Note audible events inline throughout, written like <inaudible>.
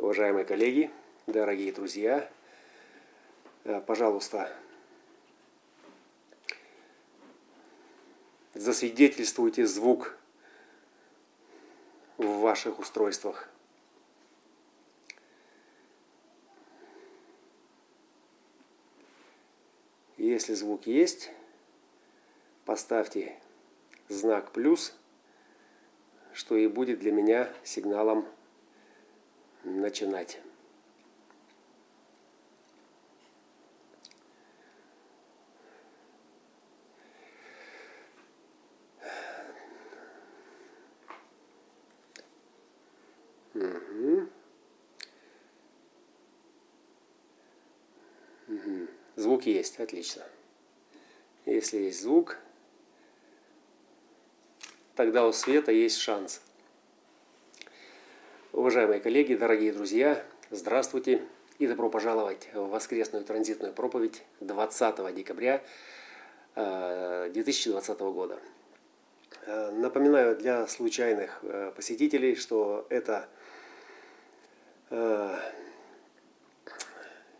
Уважаемые коллеги, дорогие друзья, э, пожалуйста, засвидетельствуйте звук в ваших устройствах. Если звук есть, поставьте знак плюс, что и будет для меня сигналом начинать. Угу. Угу. Звук есть, отлично. Если есть звук, тогда у света есть шанс. Уважаемые коллеги, дорогие друзья, здравствуйте и добро пожаловать в воскресную транзитную проповедь 20 декабря 2020 э, года. Э, напоминаю для случайных э, посетителей, что это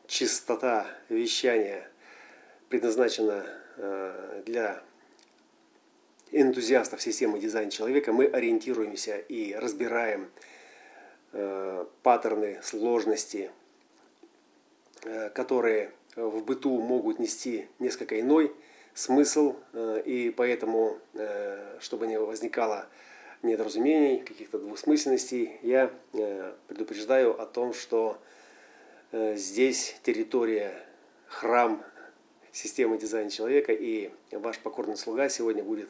чистота вещания предназначена для энтузиастов системы дизайн человека, мы ориентируемся и разбираем паттерны сложности, э, которые в быту могут нести несколько иной смысл, э, и поэтому, э, чтобы не возникало недоразумений, каких-то двусмысленностей, я э, предупреждаю о том, что э, здесь территория, храм системы дизайна человека, и ваш покорный слуга сегодня будет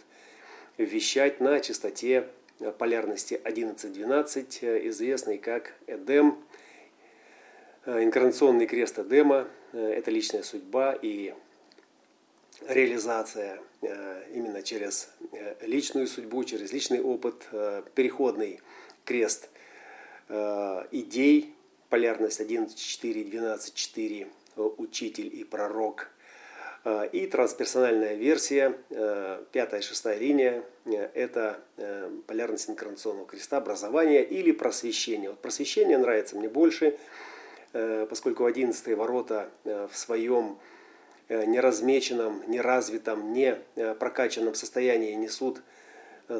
вещать на частоте полярности 11-12, э, известный как Эдем, э, инкарнационный крест Эдема, э, это личная судьба и реализация именно через личную судьбу, через личный опыт, переходный крест идей, полярность 11-4, 12-4, учитель и пророк – и трансперсональная версия, э, пятая и шестая линия, э, это полярность инкарнационного креста, образование или просвещение. Вот просвещение нравится мне больше, поскольку одиннадцатые ворота в своем неразмеченном, неразвитом, не прокачанном состоянии несут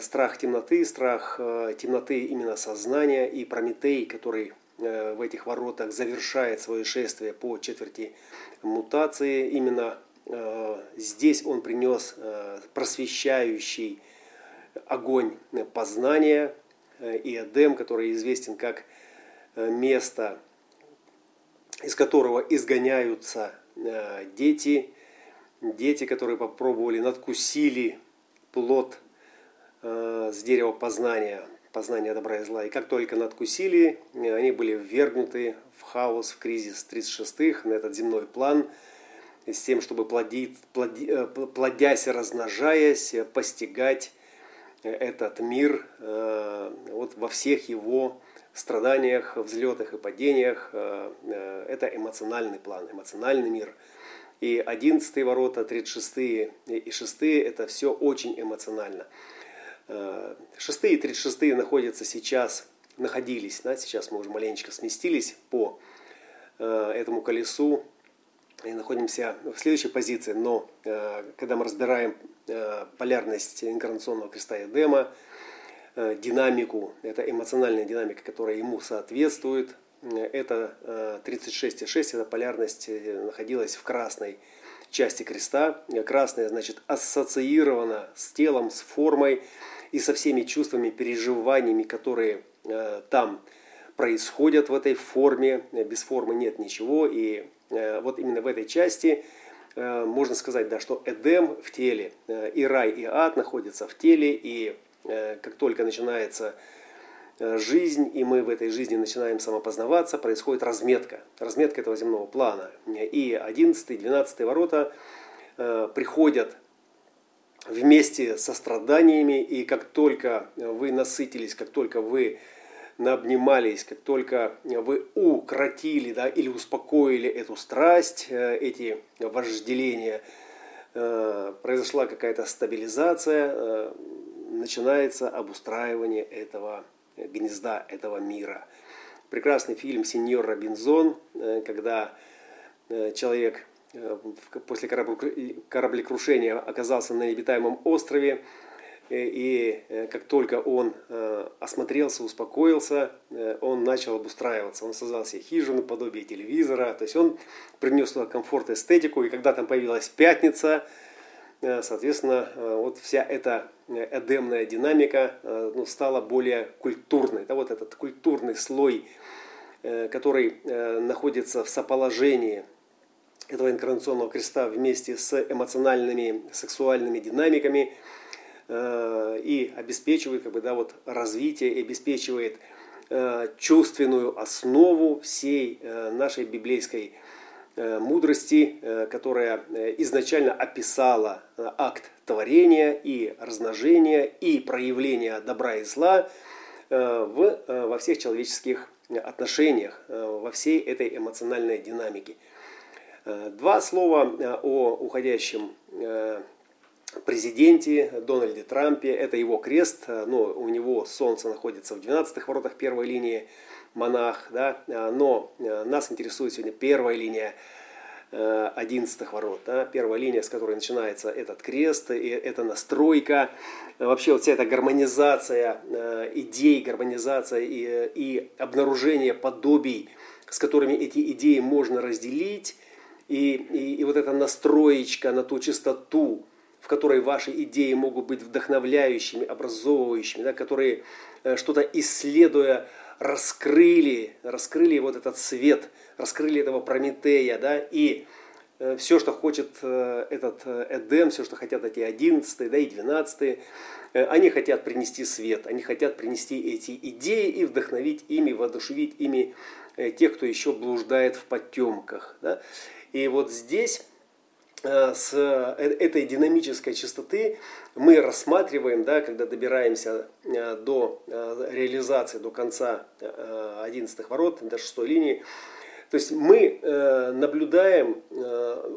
страх темноты, страх темноты именно сознания и Прометей, который в этих воротах завершает свое шествие по четверти мутации, именно Э, здесь он принес э, просвещающий огонь познания э, и Эдем, который известен как место, из которого изгоняются дети, дети, которые попробовали, надкусили плод с дерева познания, познания добра и зла. И как только надкусили, они были ввергнуты в хаос, в кризис 36-х, на этот земной план – с тем, чтобы плодить, плоди, э, плодясь размножаясь, э, постигать э, этот мир вот во всех его страданиях, взлетах и падениях. Это эмоциональный план, эмоциональный мир. И 11 ворота, 36 и 6 это все очень эмоционально. 6 и 36 находятся сейчас, находились, да, сейчас мы уже маленечко сместились по этому колесу и находимся в следующей позиции, но э, когда мы разбираем э, полярность инкарнационного креста Эдема, э, динамику, это эмоциональная динамика, которая ему соответствует, это 36,6, эта полярность находилась в красной части креста. Красная, значит, ассоциирована с телом, с формой и со всеми чувствами, переживаниями, которые там происходят в этой форме. Без формы нет ничего, и вот именно в этой части э, можно сказать, да, что Эдем в теле, э, и рай, и ад находятся в теле, и как только начинается жизнь, и мы в этой жизни начинаем самопознаваться, происходит разметка, разметка этого земного плана. И 11 12 ворота приходят вместе со страданиями, и как только вы насытились, как только вы наобнимались, как только вы укротили да, или успокоили эту страсть, э, эти вожделения, э, произошла какая-то стабилизация, э, начинается обустраивание этого гнезда, этого мира. прекрасный фильм «Сеньор Робинзон», когда человек после кораблекрушения оказался на необитаемом острове, и как только он осмотрелся, успокоился, он начал обустраиваться. Он создал себе хижину, подобие телевизора. То есть он принес туда комфорт, эстетику. И когда там появилась пятница, соответственно, вот вся эта эдемная динамика ну, стала более культурной. Да, вот этот культурный слой, который находится в соположении этого инкарнационного креста вместе с эмоциональными, сексуальными динамиками э, и обеспечивает как бы, да, вот, развитие, обеспечивает э, чувственную основу всей э, нашей библейской мудрости, которая изначально описала акт творения и размножения и проявления добра и зла в, во всех человеческих отношениях, во всей этой эмоциональной динамике. Э, два слова э, о уходящем э, президенте Дональде Трампе. Это его крест, но у него солнце находится в 12-х воротах первой линии монах, да, но нас интересует сегодня первая линия 11 ворот. Да, первая линия, с которой начинается этот крест, и это настройка, вообще вот вся эта гармонизация идей, гармонизация и, и обнаружение подобий, с которыми эти идеи можно разделить, и, и, и вот эта настроечка на ту чистоту, в которой ваши идеи могут быть вдохновляющими, образовывающими, да, которые э, что-то исследуя раскрыли, раскрыли вот этот свет, раскрыли этого Прометея, да, и э, все, что хочет э, этот Эдем, все, что хотят эти 11 да, и 12 они хотят принести свет, они хотят принести эти идеи и вдохновить ими, воодушевить ими тех, кто еще блуждает в потемках. Да? И вот здесь с э, этой динамической частоты мы рассматриваем, да, когда добираемся э, до реализации, до конца 11 ворот, до шестой линии, то есть мы наблюдаем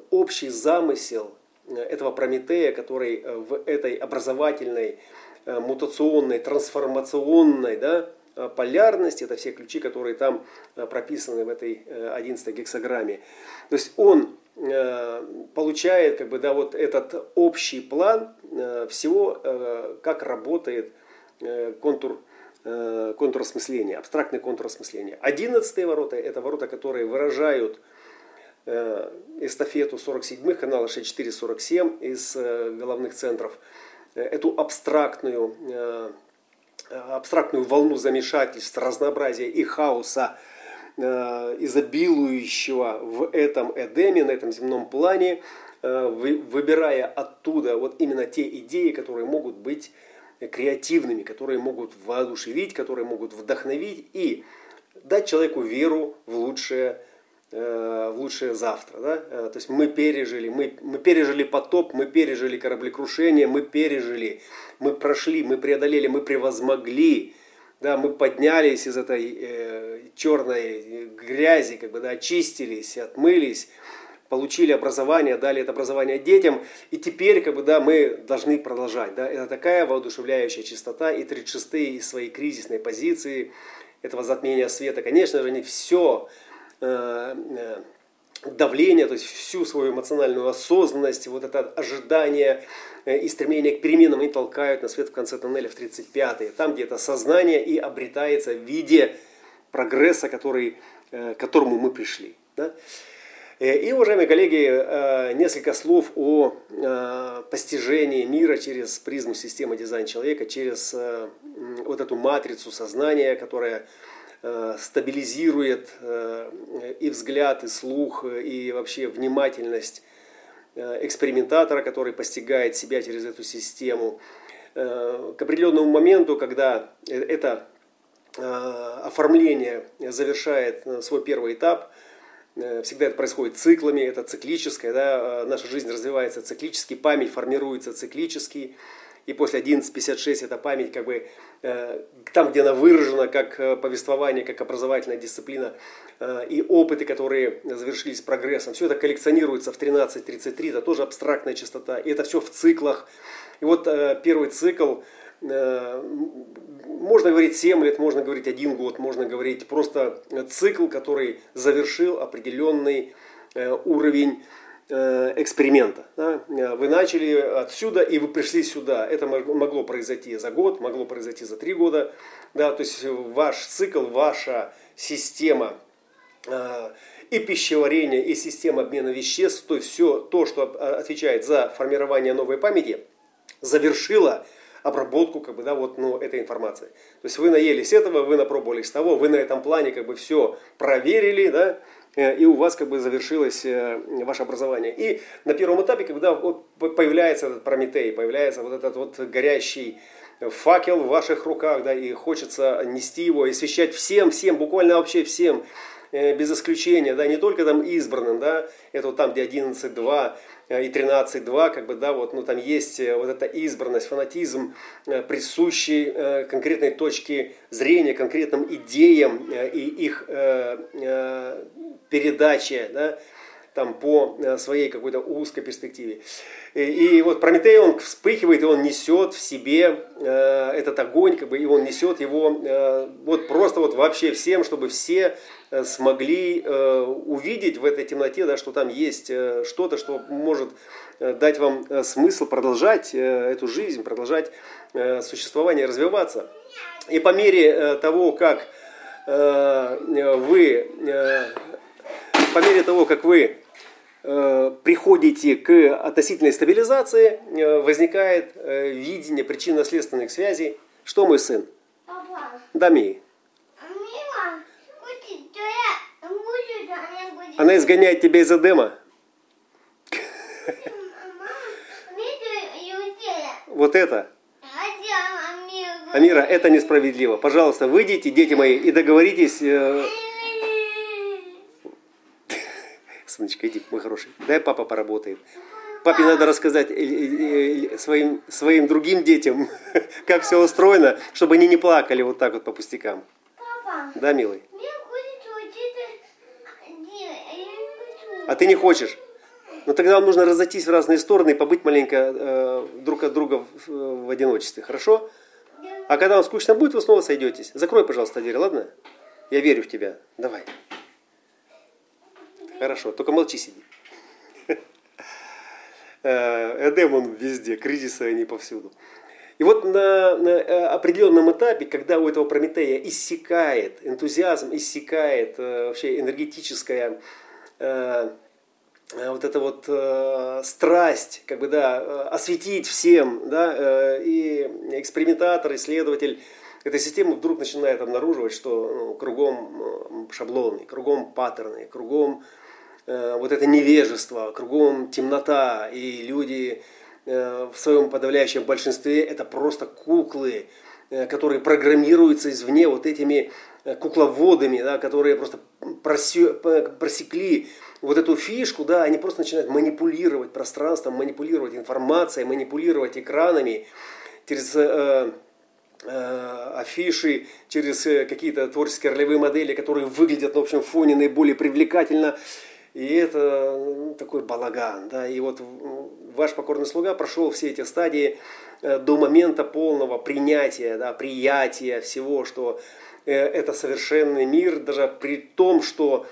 общий замысел этого Прометея, который в этой образовательной, мутационной, трансформационной да, полярности, это все ключи, которые там прописаны в этой 11 гексограмме. То есть он э, получает как бы, да, вот этот общий план э, всего, э, как работает контур, контур осмысления, абстрактный контур осмысления. Одиннадцатые ворота – это ворота, которые выражают эстафету 47-х, канала 64-47 из головных центров, эту абстрактную, абстрактную волну замешательств, разнообразия и хаоса – Э, изобилующего в этом Эдеме, на этом земном плане, э, выбирая оттуда вот именно те идеи, которые могут быть креативными, которые могут воодушевить, которые могут вдохновить и дать человеку веру в лучшее, э, в лучшее завтра. Да? То есть мы пережили, мы, мы пережили потоп, мы пережили кораблекрушение, мы пережили, мы прошли, мы преодолели, мы превозмогли да, мы поднялись из этой э, черной грязи, как бы, да, очистились, отмылись, получили образование, дали это образование детям, и теперь, как бы, да, мы должны продолжать, да, это такая воодушевляющая чистота, и 36-е из своей кризисной позиции, этого затмения света, конечно же, не все э, э, давление, то есть всю свою эмоциональную осознанность, вот это ожидание, Э, и стремление к переменам они толкают на свет в конце тоннеля в 35-е. Там, где это сознание и обретается в виде прогресса, который, э, к которому мы пришли. Да? Э, и, уважаемые коллеги, несколько слов о постижении мира через призму системы дизайн человека, через вот эту матрицу сознания, которая стабилизирует и взгляд, и слух, и вообще внимательность Э, экспериментатора, который постигает себя через эту систему. Э, к определенному моменту, когда э, это оформление завершает свой первый этап, всегда это происходит циклами, это циклическое, да, наша жизнь развивается циклически, память формируется циклически, и после 11.56 эта память как бы э, там, где она выражена как э, повествование, как образовательная дисциплина э, и опыты, которые завершились прогрессом, все это коллекционируется в 13.33, это тоже абстрактная частота, и это все в циклах. И вот первый цикл можно говорить 7 лет, можно говорить 1 год, можно говорить просто цикл, который завершил определенный уровень эксперимента. Вы начали отсюда и вы пришли сюда. Это могло произойти за год, могло произойти за три года. Да, то есть ваш цикл, ваша система и пищеварение, и система обмена веществ, то есть все то, что отвечает за формирование новой памяти, завершило обработку как бы, да, вот, ну, этой информации. То есть вы наелись этого, вы напробовались того, вы на этом плане как бы все проверили, да, э, и у вас как бы завершилось э, ваше образование. И на первом этапе, когда вот появляется этот Прометей, появляется вот этот вот горящий факел в ваших руках, да, и хочется нести его, и освещать всем, всем, буквально вообще всем, Э, без исключения, да, не только там избранным, да, это вот там, где 11.2 э, и 13.2, как бы, да, вот, ну, там есть э, вот эта избранность, фанатизм, присущий конкретной точке зрения, конкретным идеям и их передаче, да, там по своей какой-то узкой перспективе. И, и вот Прометей, он вспыхивает, и он несет в себе э, этот огонь, как бы, и он несет его э, вот просто вот вообще всем, чтобы все Э, смогли э, увидеть в этой темноте, да, что там есть э, что-то, что может дать вам смысл продолжать эту жизнь, продолжать существование, развиваться. И по мере того, как вы, по мере того, как вы приходите к относительной стабилизации, возникает видение причинно-следственных связей. Что мой сын? Папа. Дами. Она изгоняет тебя из Эдема. Вот это. Амира, это несправедливо. Пожалуйста, выйдите, дети мои, и договоритесь. Э, Сыночка, иди, мой хороший. Дай папа поработает. Папе надо рассказать э, э, своим, своим другим детям, <laughs> как все устроено, чтобы они не плакали вот так вот по пустякам. Папа. Да, милый? А ты не хочешь? Ну тогда вам нужно разойтись в разные стороны и побыть маленько э, друг от друга в, в одиночестве, хорошо? А когда вам скучно будет, вы снова сойдетесь. Закрой, пожалуйста, дверь, ладно? Я верю в тебя. Давай. Хорошо, только молчи сиди. <laughs> Э, Эдем он везде, кризисы они повсюду. И вот на, на э, определенном этапе, когда у этого Прометея иссякает энтузиазм, иссякает э, вообще энергетическая Э, э, вот эта вот э, страсть, как бы, да, осветить всем, да, э, и экспериментатор, исследователь этой системы вдруг начинает обнаруживать, что ну, кругом шаблоны, кругом паттерны, кругом э, вот это невежество, кругом темнота, и люди э, в своем подавляющем большинстве это просто куклы, э, которые программируются извне вот этими Э, кукловодами, да, которые просто просекли вот эту фишку, да, они просто начинают манипулировать пространством, манипулировать информацией, манипулировать экранами через э, э, афиши, через э, какие-то творческие ролевые модели, которые выглядят на общем фоне наиболее привлекательно. И это ну, такой балаган. Да? И вот ваш покорный слуга прошел все эти стадии э, до момента полного принятия, да, приятия всего, что Э, это совершенный мир, даже при том, что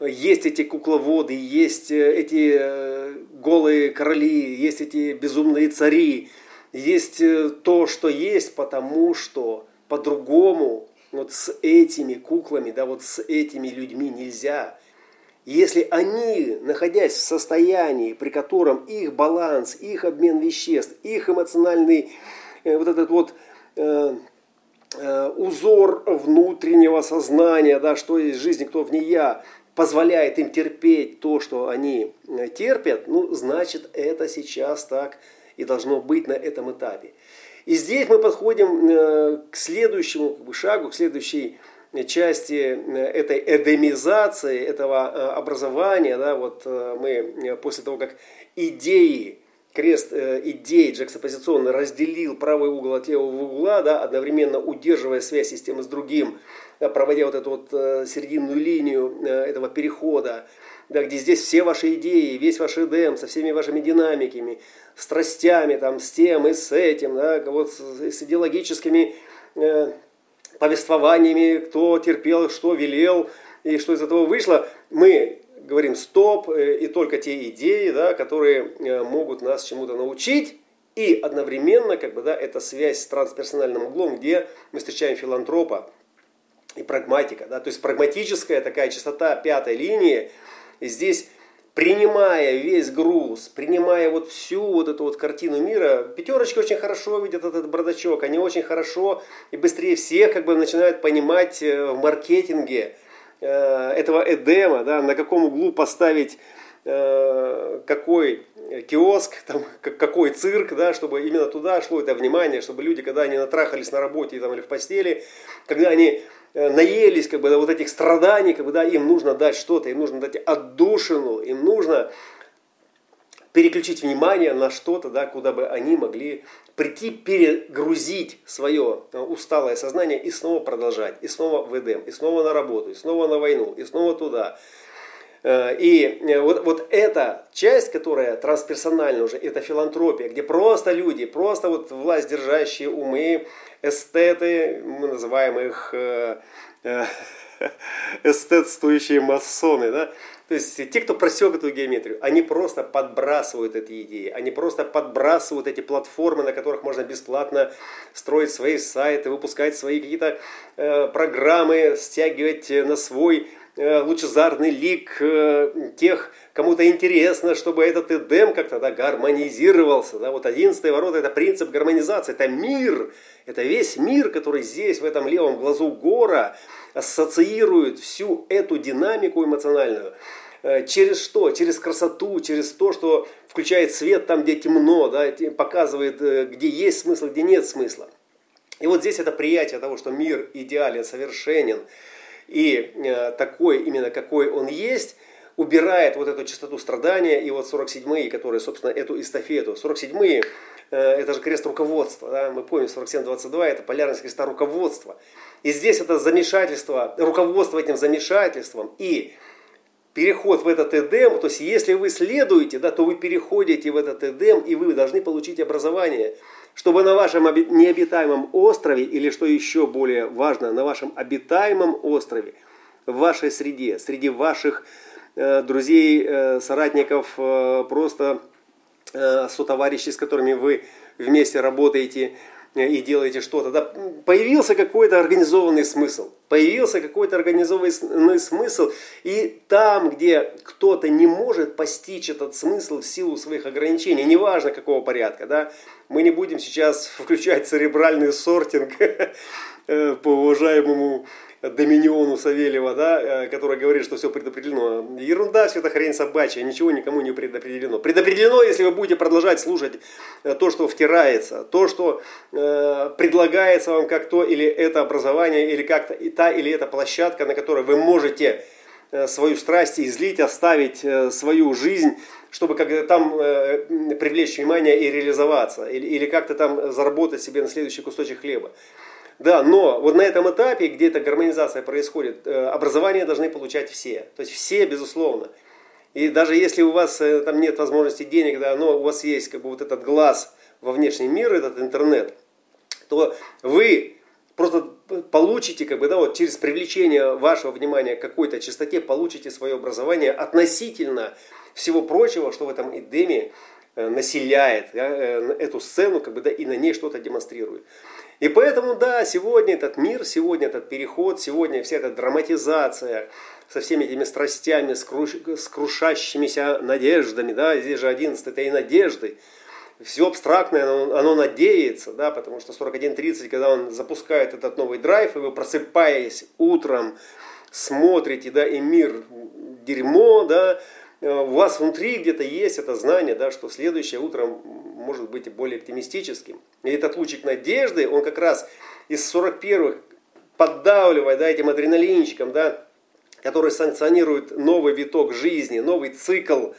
есть эти кукловоды, есть э, эти голые короли, есть эти безумные цари, есть то, что есть, потому что по-другому вот с этими куклами, да, вот с этими людьми нельзя. Если они, находясь в состоянии, при котором их баланс, их обмен веществ, их эмоциональный вот этот вот Э, узор внутреннего сознания, да, что есть жизнь, кто в ней я, позволяет им терпеть то, что они э, терпят, ну, значит, это сейчас так и должно быть на этом этапе. И здесь мы подходим э, к следующему как бы, шагу, к следующей части этой эдемизации, этого образования. Да, вот мы после того, как идеи крест э, идей джексопозиционно разделил правый угол от левого угла, да, одновременно удерживая связь системы с другим, проводя вот эту вот э, серединную линию э, этого перехода, да, где здесь все ваши идеи, весь ваш Эдем со всеми вашими динамиками, страстями, там, с тем и с этим, да, вот с идеологическими э, повествованиями, кто терпел, что велел и что из этого вышло, мы говорим стоп, э, и только те идеи, да, которые э, могут нас чему-то научить, и одновременно, как бы, да, это связь с трансперсональным углом, где мы встречаем филантропа и прагматика. Да, то есть прагматическая такая частота пятой линии, и здесь принимая весь груз, принимая вот всю вот эту вот картину мира, пятерочки очень хорошо видят этот бардачок, они очень хорошо и быстрее всех как бы начинают понимать э, в маркетинге э, этого Эдема, да, на каком углу поставить э, какой киоск, <laughs> там, какой цирк, да, чтобы именно туда шло это внимание, чтобы люди, когда они натрахались на работе там, или в постели, когда они наелись как бы, вот этих страданий, как бы, да, им нужно дать что-то, им нужно дать отдушину, им нужно переключить внимание на что-то, да, куда бы они могли прийти, перегрузить свое э, усталое сознание и снова продолжать, и снова в Эдем, и снова на работу, и снова на войну, и снова туда. Э, и вот, вот эта часть, которая трансперсональна уже, это филантропия, где просто люди, просто вот власть держащие умы, эстеты, мы называем их э, э, <laughs> эстетствующие масоны, да, то есть те, кто просек эту геометрию, они просто подбрасывают эти идеи, они просто подбрасывают эти платформы, на которых можно бесплатно строить свои сайты, выпускать свои какие-то э, программы, стягивать на свой Э, лучезарный лик э, тех, кому-то интересно, чтобы этот Эдем как-то да, гармонизировался. Да? Вот одиннадцатые ворота – это принцип гармонизации, это мир, это весь мир, который здесь, в этом левом глазу гора, ассоциирует всю эту динамику эмоциональную. Э, через что? Через красоту, через то, что включает свет там, где темно, да, показывает, где есть смысл, где нет смысла. И вот здесь это приятие того, что мир идеален, совершенен – и э, такой, именно какой он есть, убирает вот эту частоту страдания, и вот 47-е, которые, собственно, эту эстафету, 47-е, э, это же крест руководства, да? мы помним, 47-22, это полярность креста руководства. И здесь это замешательство, руководство этим замешательством, и переход в этот Эдем, то есть если вы следуете, да, то вы переходите в этот Эдем, и вы должны получить образование – чтобы на вашем необитаемом острове, или что еще более важно, на вашем обитаемом острове, в вашей среде, среди ваших э, друзей, э, соратников, э, просто э, сотоварищей, с которыми вы вместе работаете, и делаете что-то. Да, появился какой-то организованный смысл. Появился какой-то организованный смысл. И там, где кто-то не может постичь этот смысл в силу своих ограничений, неважно какого порядка, да, мы не будем сейчас <laughs> включать церебральный сортинг э, по уважаемому Доминиону Савельева, да, э, который говорит, что все предопределено. Ерунда, все это хрень собачья, ничего никому не предопределено. Предопределено, если вы будете продолжать слушать э, то, что втирается, то, что э, предлагается вам как то или это образование, или как-то и та или эта площадка, на которой вы можете э, свою страсть излить, оставить свою жизнь, чтобы как-то там привлечь внимание и реализоваться, или, или как-то там заработать себе на следующий кусочек хлеба. Да, но вот на этом этапе, где эта гармонизация происходит, э, образование должны получать все. То есть все, безусловно. И даже если у вас э, там нет возможности денег, да, но у вас есть как бы вот этот глаз во внешний мир, этот интернет, то вы просто получите, как бы, да, вот через привлечение вашего внимания к какой-то частоте, получите свое образование относительно всего прочего, что в этом Эдеме э, населяет да, эту сцену, как бы, да, и на ней что-то демонстрирует. И поэтому, да, сегодня этот мир, сегодня этот переход, сегодня вся эта драматизация со всеми этими страстями, с, круш, с крушащимися надеждами, да, здесь же 11 это и надежды, все абстрактное, оно, оно надеется, да, потому что 41.30, когда он запускает этот новый драйв, и вы просыпаясь утром, смотрите, да, и мир дерьмо, да, у вас внутри где-то есть это знание, да, что следующее утро может быть более оптимистическим. И этот лучик надежды, он как раз из 41-х поддавливая да, этим адреналинчиком, да, который санкционирует новый виток жизни, новый цикл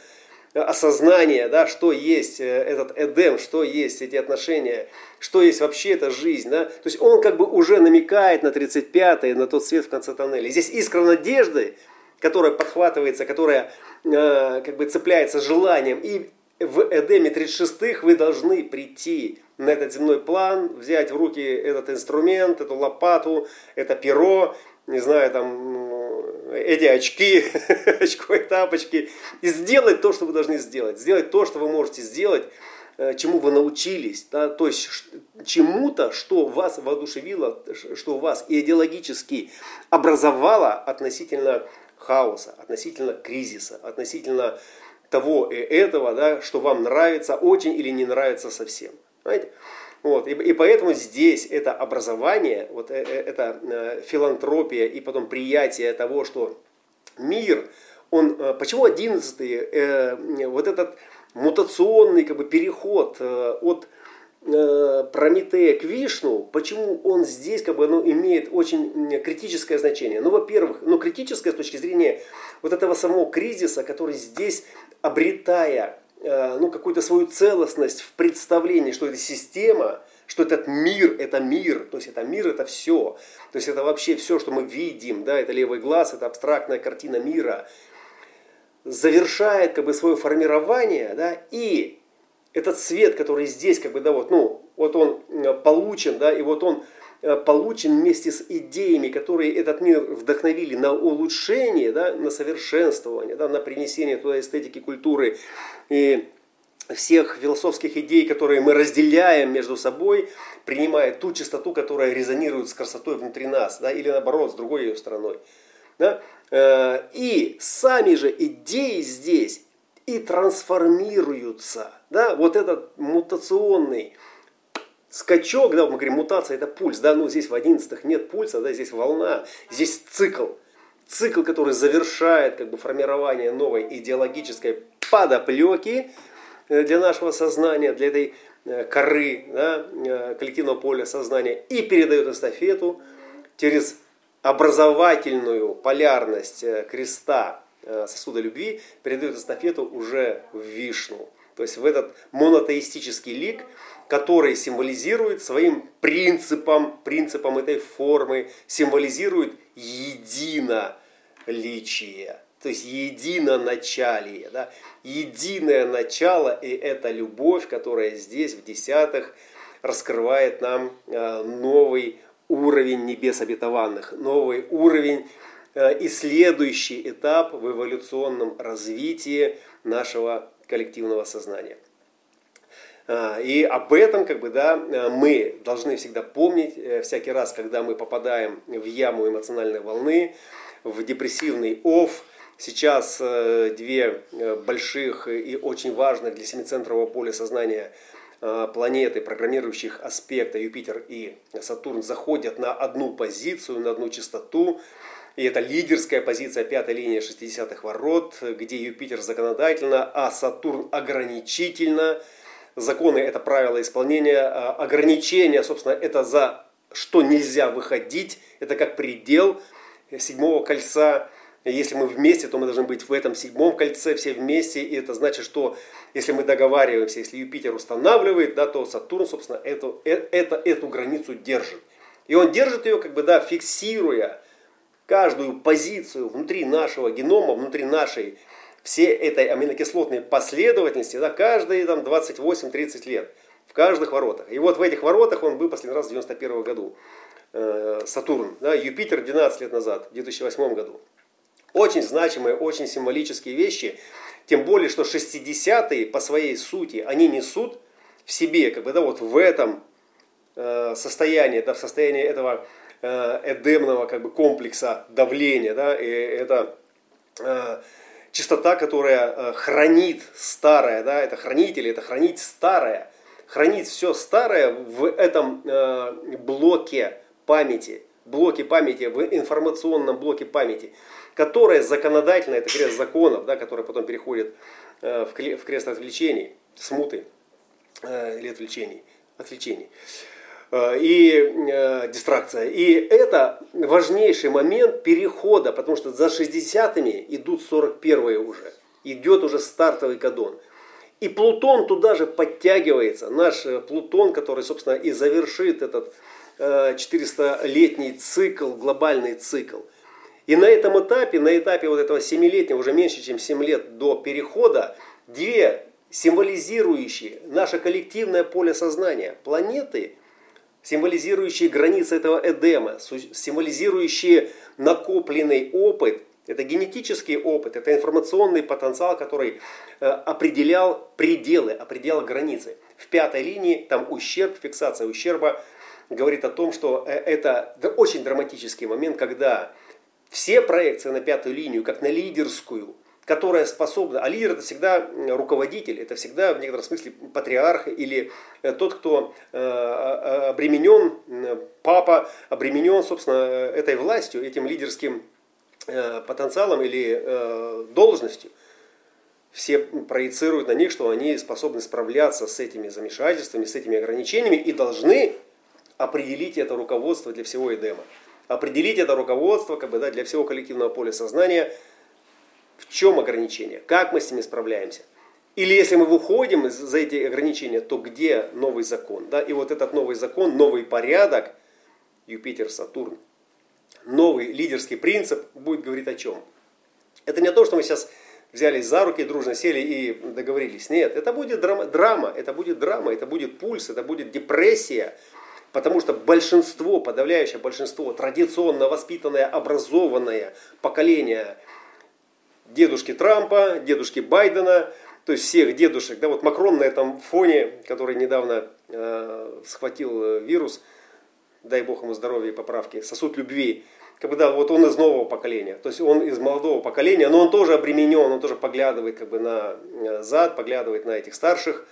осознания, да, что есть э, этот Эдем, что есть эти отношения, что есть вообще эта жизнь. Да? То есть он как бы уже намекает на 35-е, на тот свет в конце тоннеля. Здесь искра надежды, которая подхватывается, которая э, как бы цепляется желанием. И в Эдеме 36 вы должны прийти на этот земной план, взять в руки этот инструмент, эту лопату, это перо, не знаю, там, эти очки, <laughs> очковые тапочки, и сделать то, что вы должны сделать. Сделать то, что вы можете сделать, э, чему вы научились. Да? То есть чему-то, что вас воодушевило, что вас идеологически образовало относительно хаоса, относительно кризиса, относительно того и этого, да, что вам нравится очень или не нравится совсем. Понимаете? Вот, и, и поэтому здесь это образование, вот э, э, это э, филантропия и потом приятие того, что мир, он, почему одиннадцатый, э, вот этот мутационный как бы, переход от э, Прометея к Вишну, почему он здесь как бы, ну, имеет очень критическое значение? Ну, во-первых, ну, критическое с точки зрения вот этого самого кризиса, который здесь, обретая Э, ну, какую-то свою целостность в представлении, что это система, что этот мир – это мир, то есть это мир – это все, то есть это вообще все, что мы видим, да, это левый глаз, это абстрактная картина мира, завершает как бы свое формирование, да, и этот свет, который здесь, как бы, да, вот, ну, вот он э, получен, да, и вот он Э, получен вместе с идеями, которые этот мир вдохновили на улучшение, да, на совершенствование, да, на принесение туда эстетики, культуры и всех философских идей, которые мы разделяем между собой, принимая ту частоту, которая резонирует с красотой внутри нас, да, или наоборот, с другой ее стороной. Да? Э, и сами же идеи здесь и трансформируются. Да? Вот этот мутационный скачок, да, мы говорим, мутация это пульс, да, ну здесь в одиннадцатых нет пульса, да, здесь волна, здесь цикл. Цикл, который завершает как бы формирование новой идеологической подоплеки э, для нашего сознания, для этой э, коры да, э, коллективного поля сознания и передает эстафету через образовательную полярность креста сосуда любви, передает эстафету уже в Вишну. То есть в этот монотеистический лик, который символизирует своим принципом, принципом этой формы, символизирует единоличие, то есть единоначалие, да? единое начало, и это любовь, которая здесь в десятых раскрывает нам э, новый уровень небес обетованных, новый уровень э, и следующий этап в эволюционном развитии нашего коллективного сознания. А, и об этом как бы, да, мы должны всегда помнить э, всякий раз, когда мы попадаем в яму эмоциональной волны, в депрессивный ов. Сейчас э, две э, больших и очень важных для семицентрового поля сознания планеты, программирующих аспекта Юпитер и Сатурн заходят на одну позицию, на одну частоту. И это лидерская позиция пятой линии 60-х ворот, где Юпитер законодательно, а Сатурн ограничительно. Законы – это правила исполнения, а ограничения, собственно, это за что нельзя выходить, это как предел седьмого кольца. Если мы вместе, то мы должны быть в этом седьмом кольце все вместе. И это значит, что если мы договариваемся, если Юпитер устанавливает, да, то Сатурн, собственно, эту, э, это, эту границу держит. И он держит ее, как бы, да, фиксируя каждую позицию внутри нашего генома, внутри нашей всей этой аминокислотной последовательности, да, каждые там 28-30 лет, в каждых воротах. И вот в этих воротах он был последний раз в 91 году. Э, Сатурн, да, Юпитер 12 лет назад, в 2008 году. Очень значимые, очень символические вещи, тем более, что 60-е по своей сути, они несут в себе, как бы, да, вот в этом э, состоянии, да, в состоянии этого эдемного как бы, комплекса давления. Да? И это э, чистота, которая э, хранит старое, да? это хранитель, это хранить старое. Хранить все старое в этом блоке памяти, блоке памяти, в информационном блоке памяти, которое законодательно, это крест законов, да, который потом переходит в крест отвлечений, смуты или отвлечений. отвлечений. Э, и э, дистракция. И это важнейший момент перехода, потому что за 60-ми идут 41-е уже. Идет уже стартовый кадон. И Плутон туда же подтягивается. Наш э, Плутон, который, собственно, и завершит этот 400-летний цикл, глобальный цикл. И на этом этапе, на этапе вот этого семилетнего, уже меньше, чем 7 лет до перехода, две символизирующие наше коллективное поле сознания планеты, символизирующие границы этого Эдема, символизирующие накопленный опыт, это генетический опыт, это информационный потенциал, который э, определял пределы, определял границы. В пятой линии там ущерб, фиксация ущерба говорит о том, что э, это очень драматический момент, когда все проекции на пятую линию, как на лидерскую, которая способна, а лидер это всегда руководитель, это всегда в некотором смысле патриарх или э, тот, кто э, обременен, папа обременен, собственно, этой властью, этим лидерским потенциалом или должностью. Все проецируют на них, что они способны справляться с этими замешательствами, с этими ограничениями и должны определить это руководство для всего Эдема определить это руководство как бы, да, для всего коллективного поля сознания, в чем ограничения, как мы с ними справляемся. Или если мы выходим за эти ограничения, то где новый закон? Да? И вот этот новый закон, новый порядок, Юпитер, Сатурн, новый лидерский принцип будет говорить о чем? Это не то, что мы сейчас взялись за руки, дружно сели и договорились. Нет, это будет драма, драма, это будет драма, это будет пульс, это будет депрессия, Потому что большинство, подавляющее большинство, традиционно воспитанное, образованное поколение дедушки Трампа, дедушки Байдена, то есть всех дедушек, да, вот Макрон на этом фоне, который недавно э, схватил э, вирус, дай бог ему здоровья и поправки, сосуд любви, как бы, да, вот он из нового поколения, то есть он из молодого поколения, но он тоже обременен, он тоже поглядывает как бы на э, зад, поглядывает на этих старших,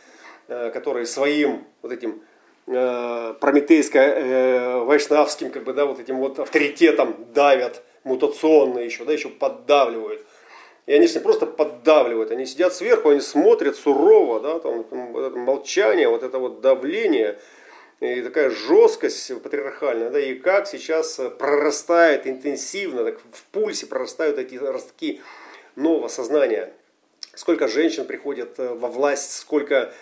э, которые своим вот этим э, прометейско-вайшнавским, э, как бы, да, вот этим вот авторитетом давят, мутационно еще, да, еще поддавливают. И они не просто поддавливают, они сидят сверху, они смотрят сурово, да, там, там вот это молчание, вот это вот давление, и такая жесткость патриархальная, да, и как сейчас прорастает интенсивно, так в пульсе прорастают эти ростки нового сознания. Сколько женщин приходят э, во власть, сколько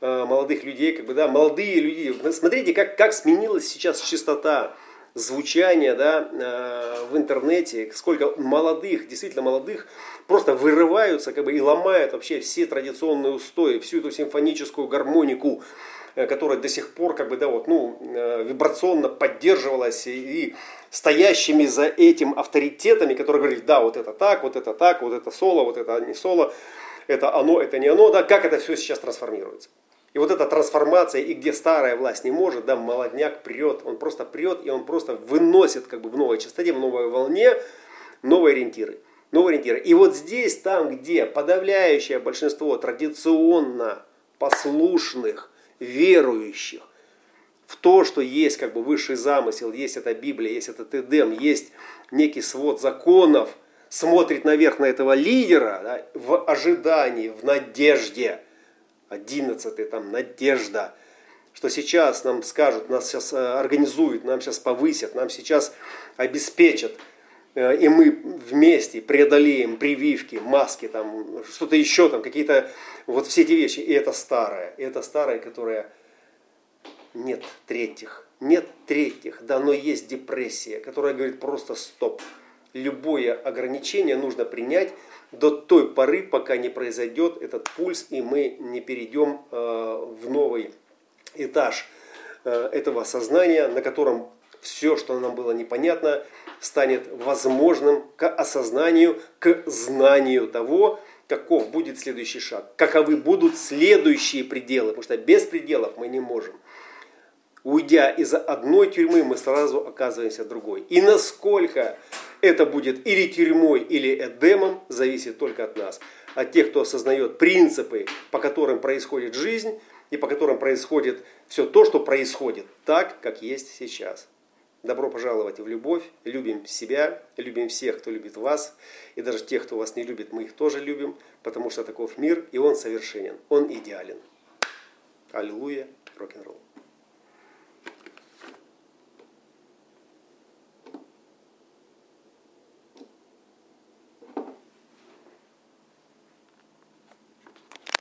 Э, молодых людей, как бы, да, молодые люди. Смотрите, как, как сменилась сейчас частота звучания да, э, в интернете, сколько молодых, действительно молодых, просто вырываются как бы, и ломают вообще все традиционные устои, всю эту симфоническую гармонику, э, которая до сих пор как бы, да, вот, ну, вибрационно поддерживалась и, и стоящими за этим авторитетами, которые говорили, да, вот это так, вот это так, вот это соло, вот это не соло, это оно, это не оно, да, как это все сейчас трансформируется. И вот эта трансформация, и где старая власть не может, да, молодняк прет, он просто прет, и он просто выносит как бы в новой частоте, в новой волне новые ориентиры. Новые ориентиры. И вот здесь, там, где подавляющее большинство традиционно послушных, верующих в то, что есть как бы высший замысел, есть эта Библия, есть этот Эдем, есть некий свод законов, смотрит наверх на этого лидера да, в ожидании, в надежде – одиннадцатый, там, надежда, что сейчас нам скажут, нас сейчас э, организуют, нам сейчас повысят, нам сейчас обеспечат, э, и мы вместе преодолеем прививки, маски, там, что-то еще, там, какие-то, вот все эти вещи. И это старое, и это старое, которое нет третьих, нет третьих, да, но есть депрессия, которая говорит просто стоп. Любое ограничение нужно принять, до той поры, пока не произойдет этот пульс, и мы не перейдем э, в новый этаж э, этого сознания, на котором все, что нам было непонятно, станет возможным к осознанию, к знанию того, каков будет следующий шаг, каковы будут следующие пределы, потому что без пределов мы не можем. Уйдя из одной тюрьмы, мы сразу оказываемся в другой. И насколько это будет или тюрьмой, или эдемом, зависит только от нас. От тех, кто осознает принципы, по которым происходит жизнь, и по которым происходит все то, что происходит так, как есть сейчас. Добро пожаловать в любовь, любим себя, любим всех, кто любит вас, и даже тех, кто вас не любит, мы их тоже любим, потому что таков мир, и он совершенен, он идеален. Аллилуйя, рок-н-ролл.